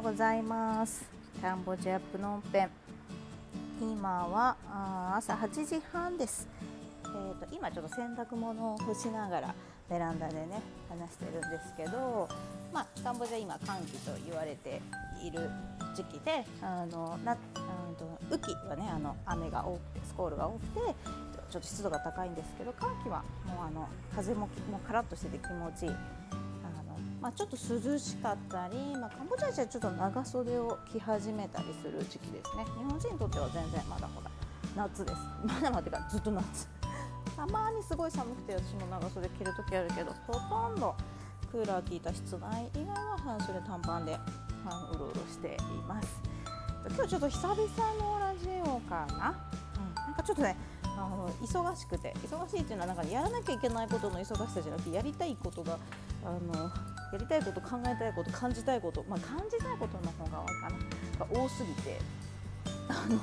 うございます。カンボジアプノンペン今は朝8時半です、えーと、今ちょっと洗濯物を干しながらベランダでね話してるんですけど、まあ、カンボジア今寒気と言われている時期であのなあの雨季はねあの雨が多くてスコールが多くてちょっと湿度が高いんですけど寒気はもうあの風ももうカラッとしてて気持ちいいまあ、ちょっと涼しかったり、まあ、カンボジア人はちょっと長袖を着始めたりする時期ですね。日本人にとっては全然まだほら夏です。まだまだかずっと夏。たまにすごい寒くて私も長袖着る時あるけどほとんどクーラー効いた室内以外は半袖短パンであのうろうろしています。今日ちょっと久々のラジオかな、うん、なんかちょっとねあの忙しくて忙しいっていうのはなんかやらなきゃいけないことの忙しさじゃなくてやりたいことがあのやりたいこと考えたいこと感じたいこと、まあ、感じたいことの方がかな。が多すぎて。あの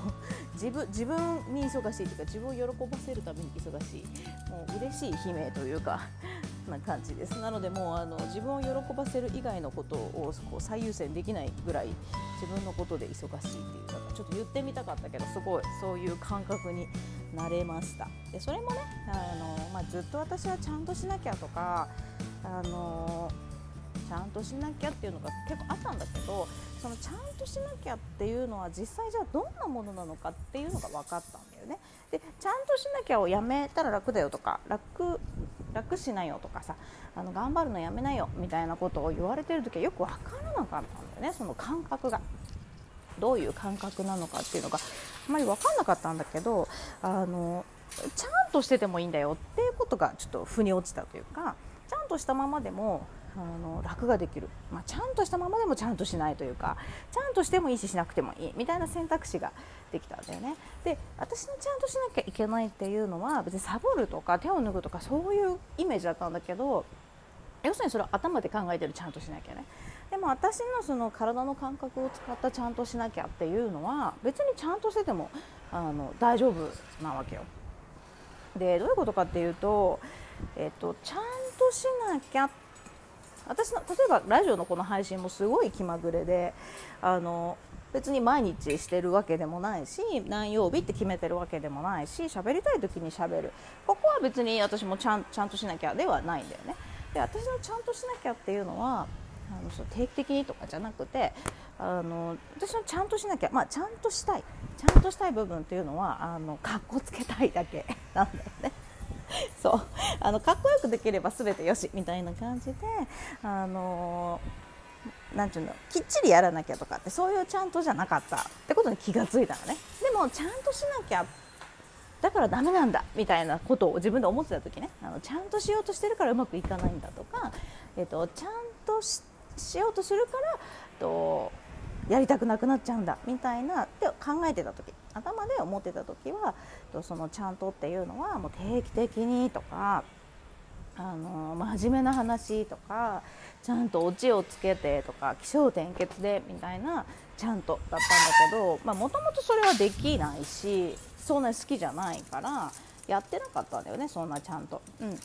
自分自分に忙しいというか自分を喜ばせるために忙しい。もう嬉しい悲鳴というか。な感じですなのでもうあの自分を喜ばせる以外のことをこう最優先できないぐらい自分のことで忙しいっていうかちょっと言ってみたかったけどすごいそういう感覚になれましたでそれもねあの、まあ、ずっと私はちゃんとしなきゃとかあのちゃんとしなきゃっていうのが結構あったんだけどそのちゃんとしなきゃっていうのは実際じゃあどんなものなのかっていうのが分かったんだよね。でちゃんとしなきゃをやめたら楽だよとか楽楽しなよとかさあの頑張るのやめなよみたいなことを言われてる時はよく分からなかったんだよねその感覚が。どういう感覚なのかっていうのがあまり分かんなかったんだけどあのちゃんとしててもいいんだよっていうことがちょっと腑に落ちたというかちゃんとしたままでもあの楽ができる、まあ、ちゃんとしたままでもちゃんとしないというかちゃんとしてもいいししなくてもいいみたいな選択肢ができたんだよね。で私のちゃんとしなきゃいけないっていうのは別にサボるとか手を脱ぐとかそういうイメージだったんだけど要するにそれは頭で考えてるちゃんとしなきゃね。でも私のその体の感覚を使ったちゃんとしなきゃっていうのは別にちゃんとしててもあの大丈夫なわけよ。でどういうことかっていうと、えっと、ちゃんとしなきゃって私の例えばラジオのこの配信もすごい気まぐれであの別に毎日してるわけでもないし何曜日って決めてるわけでもないし喋りたい時に喋る。ここは別に私もちゃんちゃんとしなきゃではないんだよね。で私のちゃんとしなきゃっていうのはあのそう定期的にとかじゃなくてあの私のちゃんとしなきゃ、まあ、ちゃんとしたい。ちゃんとしたい部分っていうのはあのかっこつけたいだけなんだよね。そう。あのかっこよくできれば全てよしみたいな感じであのなんていうのきっちりやらなきゃとかってそういうちゃんとじゃなかったってことに気が付いたのね。でもちゃんとしなきゃだからダメなんだみたいなことを自分で思ってた時ね。あのちゃんとしようとしてるからうまくいかないんだとか、えーと、ちゃんとしようとするからとやりたくなくなっちゃうんだみたいな考えてた時頭で思ってた時はそのちゃんとっていうのはもう定期的にとかあの真面目な話とかちゃんとオチをつけてとか起承転結でみたいなちゃんとだったんだけどもともとそれはできないしそんなに好きじゃないからやってなかったんだよねそんなちゃんと。うん、で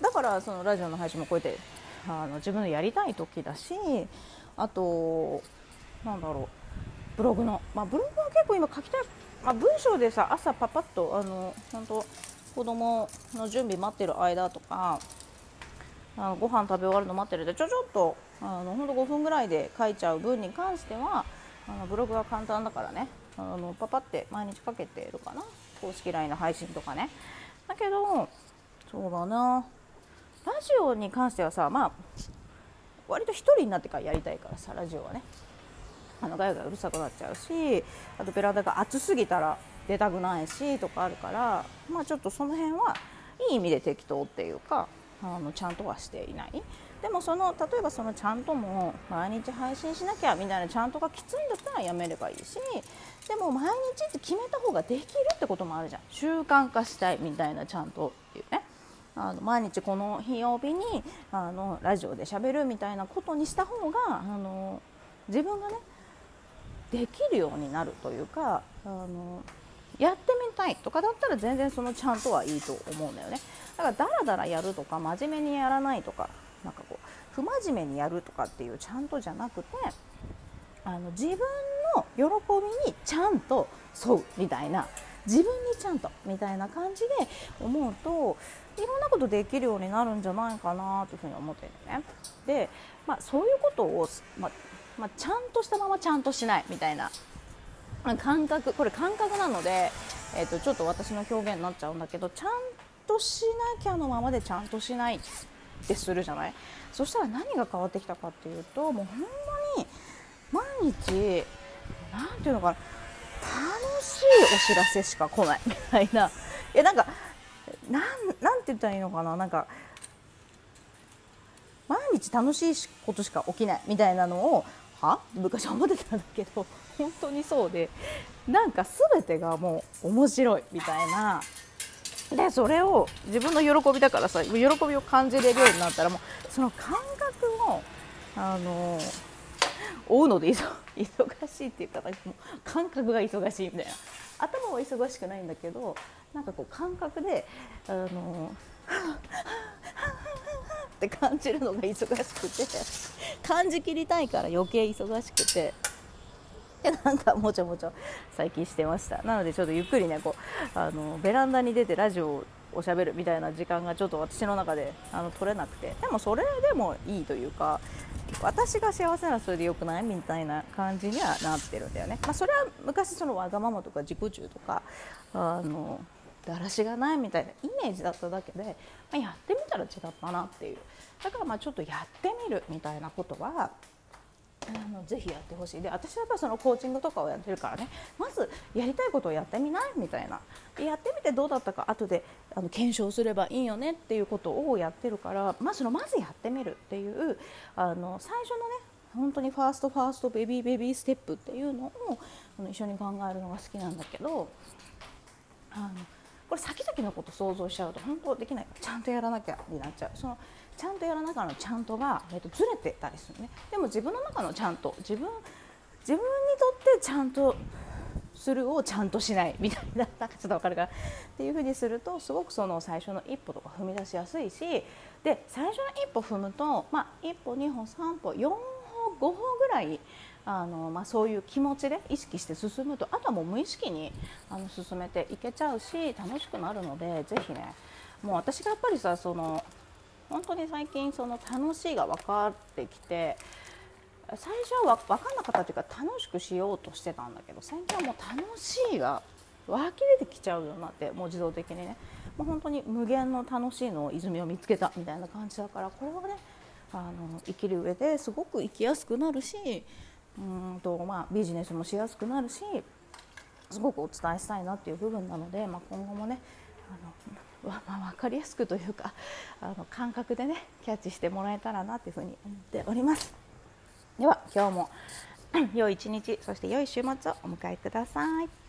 だからそのラジオの配信もこうやってあの自分のやりたい時だしあとなんだろうブログの、まあ、ブログは結構今書きたい、まあ、文章でさ朝パパッとあの本当子供の準備待ってる間とかあのご飯食べ終わるの待ってるでちょちょっとあのほんと5分ぐらいで書いちゃう分に関してはあのブログは簡単だからね。あのパパって毎日かけてるかな。公式 LINE の配信とかね。だけどそうだな。ラジオに関してはさまあ割と1人になってからやりたいからさラジオはね。あのガヤガヤうるさくなっちゃうしあとベランダが暑すぎたら出たくないしとかあるからまあちょっとその辺はいい意味で適当っていうかあのちゃんとはしていない。でもその例えばそのちゃんとも毎日配信しなきゃみたいなちゃんとがきついんだったらやめればいいしでも毎日って決めた方ができるってこともあるじゃん。習慣化したいみたいなちゃんとっていうね。あの毎日この日曜日にあのラジオでしゃべるみたいなことにした方があの自分がねできるようになるというかあのやってみたいとかだったら全然そのちゃんとはいいと思うんだよねだからだらだらやるとか真面目にやらないとかなんかこう不真面目にやるとかっていうちゃんとじゃなくてあの自分の喜びにちゃんと沿うみたいな自分にちゃんとみたいな感じで思うといろんなことできるようになるんじゃないかなというふうに思ってるね。で、まあ、そういうことを、まあまあ、ちゃんとしたままちゃんとしないみたいな。感覚これ感覚なので、えー、とちょっと私の表現になっちゃうんだけどちゃんとしなきゃのままでちゃんとしないってするじゃない？そしたら何が変わってきたかっていうともうほんまに毎日何て言うのかな楽しいお知らせしか来ないみたいな。いやなんかなんなんて言ったらいいのかな？なんか毎日楽しいことしか起きないみたいなのをは？昔思ってたんだけど 本当にそうでなんか全てがもう面白いみたいな。でそれを自分の喜びだからさ喜びを感じれるようになったらもうその感覚をあの追うので 忙しいっていうかも感覚が忙しいみたいな。頭は忙しくないんだけどなんかこう感覚であのって感じるのが忙しくて 感じきりたいから余計忙しくて。なんかもちょもちょ最近してました。なのでちょっとゆっくりねこうあのベランダに出てラジオをおしゃべるみたいな時間がちょっと私の中であの取れなくて。でもそれでもいいというか私が幸せならそれでよくないみたいな感じにはなってるんだよね、まあ、それは昔そのわがままとか自己中とかあのだらしがないみたいなイメージだっただけで、まあ、やってみたら違ったなっていう。だからまあちょっとやってみるみたいなことはあのぜひやってほしい。で私はやっぱそのコーチングとかをやってるからね。まずやりたいことをやってみないみたいな。やってみてどうだったか後であの検証すればいいよねっていうことをやってるからまずのまずやってみるっていうあの最初のね本当にファーストファーストベビーベビーステップっていうのを一緒に考えるのが好きなんだけどあのこれ先々のこと想像しちゃうと本当できない。ちゃんとやらなきゃになっちゃうそのちゃんとやらなきゃのちゃんとが、えー、とずれてたりするね。でも自分の中のちゃんと自分自分にとってちゃんとするをちゃんとしないみたいななんかちょっと分かるかっていうふうにするとすごくその最初の一歩とか踏み出しやすいし。で最初の一歩踏むと、まあ、1歩2歩3歩4歩5歩ぐらいあのまあ、そういう気持ちで意識して進むとあとはもう無意識にあの進めていけちゃうし楽しくなるのでぜひねもう私がやっぱりさその本当に最近その楽しいが分かってきて最初は分かんなかったというか楽しくしようとしてたんだけど最近はもう楽しいが湧き出てきちゃうようになってもう自動的にね。もう本当に無限の楽しいの泉を見つけたみたいな感じだからこれはねあの生きる上ですごく生きやすくなるしうんとまあ、ビジネスもしやすくなるしすごくお伝えしたいなっていう部分なので、まあ、今後もねあの、まあ、分かりやすくというかあの感覚でねキャッチしてもらえたらなというふうに思っております。では今日も 良い一日そして良い週末をお迎えください。